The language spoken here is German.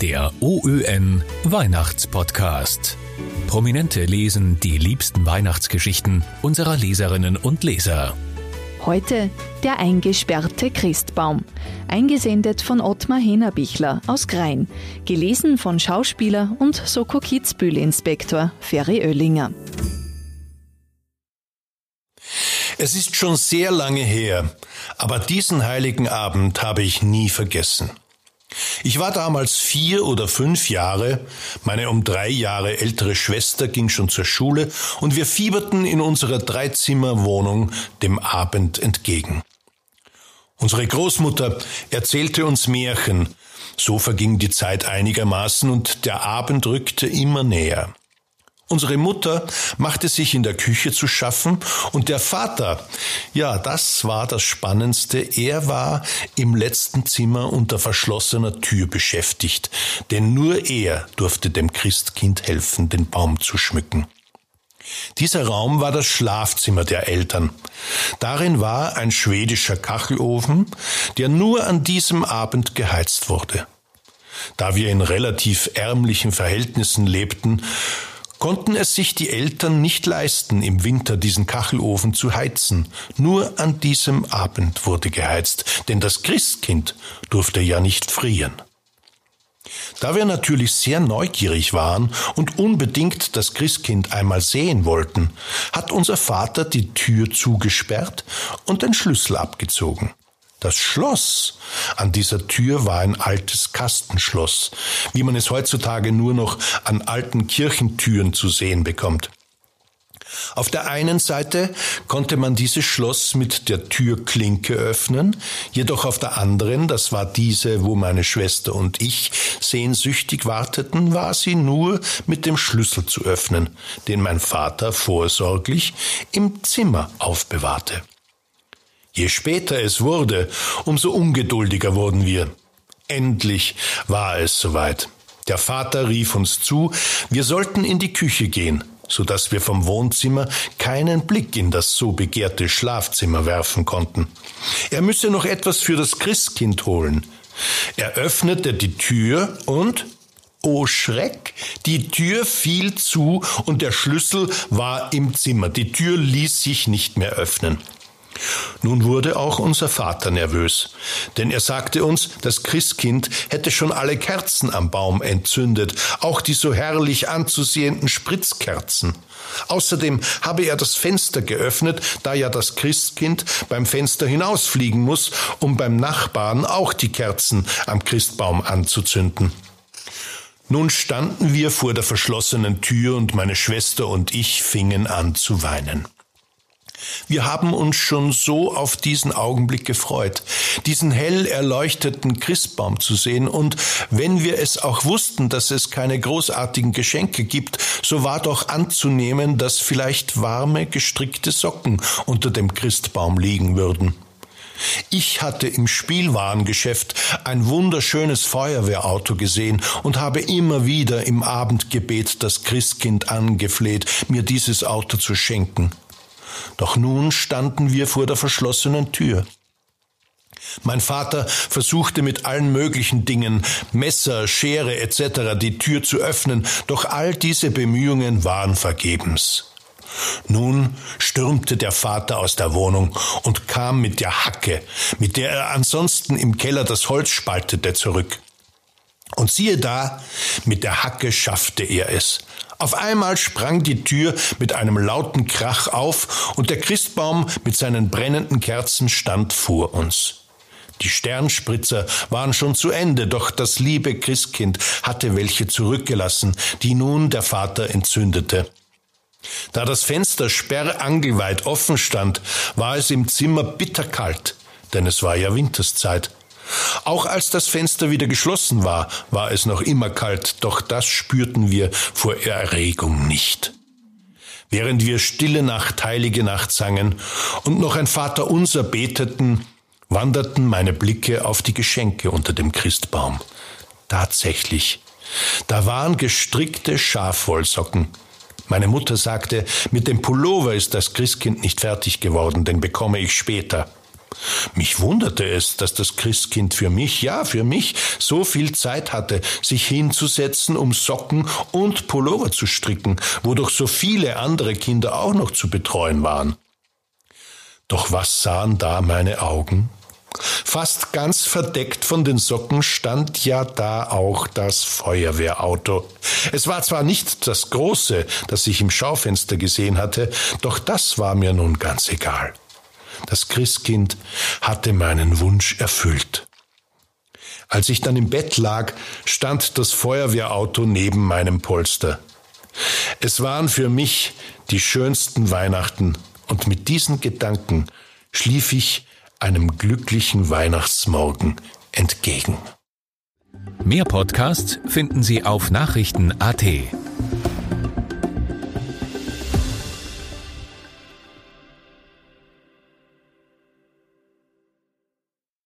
Der OÖN Weihnachtspodcast. Prominente lesen die liebsten Weihnachtsgeschichten unserer Leserinnen und Leser. Heute der eingesperrte Christbaum. Eingesendet von Ottmar Henerbichler aus Grein. Gelesen von Schauspieler und Soko Kitzbühel-Inspektor Ferry Oellinger. Es ist schon sehr lange her, aber diesen heiligen Abend habe ich nie vergessen. Ich war damals vier oder fünf Jahre, meine um drei Jahre ältere Schwester ging schon zur Schule und wir fieberten in unserer Dreizimmerwohnung dem Abend entgegen. Unsere Großmutter erzählte uns Märchen, so verging die Zeit einigermaßen und der Abend rückte immer näher. Unsere Mutter machte sich in der Küche zu schaffen und der Vater, ja, das war das Spannendste, er war im letzten Zimmer unter verschlossener Tür beschäftigt, denn nur er durfte dem Christkind helfen, den Baum zu schmücken. Dieser Raum war das Schlafzimmer der Eltern. Darin war ein schwedischer Kachelofen, der nur an diesem Abend geheizt wurde. Da wir in relativ ärmlichen Verhältnissen lebten, konnten es sich die Eltern nicht leisten, im Winter diesen Kachelofen zu heizen. Nur an diesem Abend wurde geheizt, denn das Christkind durfte ja nicht frieren. Da wir natürlich sehr neugierig waren und unbedingt das Christkind einmal sehen wollten, hat unser Vater die Tür zugesperrt und den Schlüssel abgezogen. Das Schloss an dieser Tür war ein altes Kastenschloss, wie man es heutzutage nur noch an alten Kirchentüren zu sehen bekommt. Auf der einen Seite konnte man dieses Schloss mit der Türklinke öffnen, jedoch auf der anderen, das war diese, wo meine Schwester und ich sehnsüchtig warteten, war sie nur mit dem Schlüssel zu öffnen, den mein Vater vorsorglich im Zimmer aufbewahrte. Je später es wurde, umso ungeduldiger wurden wir. Endlich war es soweit. Der Vater rief uns zu, wir sollten in die Küche gehen, so dass wir vom Wohnzimmer keinen Blick in das so begehrte Schlafzimmer werfen konnten. Er müsse noch etwas für das Christkind holen. Er öffnete die Tür und Oh Schreck, die Tür fiel zu und der Schlüssel war im Zimmer. Die Tür ließ sich nicht mehr öffnen. Nun wurde auch unser Vater nervös, denn er sagte uns, das Christkind hätte schon alle Kerzen am Baum entzündet, auch die so herrlich anzusehenden Spritzkerzen. Außerdem habe er das Fenster geöffnet, da ja das Christkind beim Fenster hinausfliegen muss, um beim Nachbarn auch die Kerzen am Christbaum anzuzünden. Nun standen wir vor der verschlossenen Tür und meine Schwester und ich fingen an zu weinen. Wir haben uns schon so auf diesen Augenblick gefreut, diesen hell erleuchteten Christbaum zu sehen, und wenn wir es auch wussten, dass es keine großartigen Geschenke gibt, so war doch anzunehmen, dass vielleicht warme, gestrickte Socken unter dem Christbaum liegen würden. Ich hatte im Spielwarengeschäft ein wunderschönes Feuerwehrauto gesehen und habe immer wieder im Abendgebet das Christkind angefleht, mir dieses Auto zu schenken. Doch nun standen wir vor der verschlossenen Tür. Mein Vater versuchte mit allen möglichen Dingen, Messer, Schere etc. die Tür zu öffnen, doch all diese Bemühungen waren vergebens. Nun stürmte der Vater aus der Wohnung und kam mit der Hacke, mit der er ansonsten im Keller das Holz spaltete, zurück. Und siehe da, mit der Hacke schaffte er es. Auf einmal sprang die Tür mit einem lauten Krach auf und der Christbaum mit seinen brennenden Kerzen stand vor uns. Die Sternspritzer waren schon zu Ende, doch das liebe Christkind hatte welche zurückgelassen, die nun der Vater entzündete. Da das Fenster sperrangelweit offen stand, war es im Zimmer bitterkalt, denn es war ja Winterszeit. Auch als das Fenster wieder geschlossen war, war es noch immer kalt, doch das spürten wir vor Erregung nicht. Während wir Stille Nacht, heilige Nacht sangen und noch ein Vater unser beteten, wanderten meine Blicke auf die Geschenke unter dem Christbaum. Tatsächlich, da waren gestrickte Schafwollsocken. Meine Mutter sagte, mit dem Pullover ist das Christkind nicht fertig geworden, den bekomme ich später. Mich wunderte es, dass das Christkind für mich, ja, für mich, so viel Zeit hatte, sich hinzusetzen, um Socken und Pullover zu stricken, wo doch so viele andere Kinder auch noch zu betreuen waren. Doch was sahen da meine Augen? Fast ganz verdeckt von den Socken stand ja da auch das Feuerwehrauto. Es war zwar nicht das große, das ich im Schaufenster gesehen hatte, doch das war mir nun ganz egal. Das Christkind hatte meinen Wunsch erfüllt. Als ich dann im Bett lag, stand das Feuerwehrauto neben meinem Polster. Es waren für mich die schönsten Weihnachten, und mit diesen Gedanken schlief ich einem glücklichen Weihnachtsmorgen entgegen. Mehr Podcasts finden Sie auf Nachrichten.at.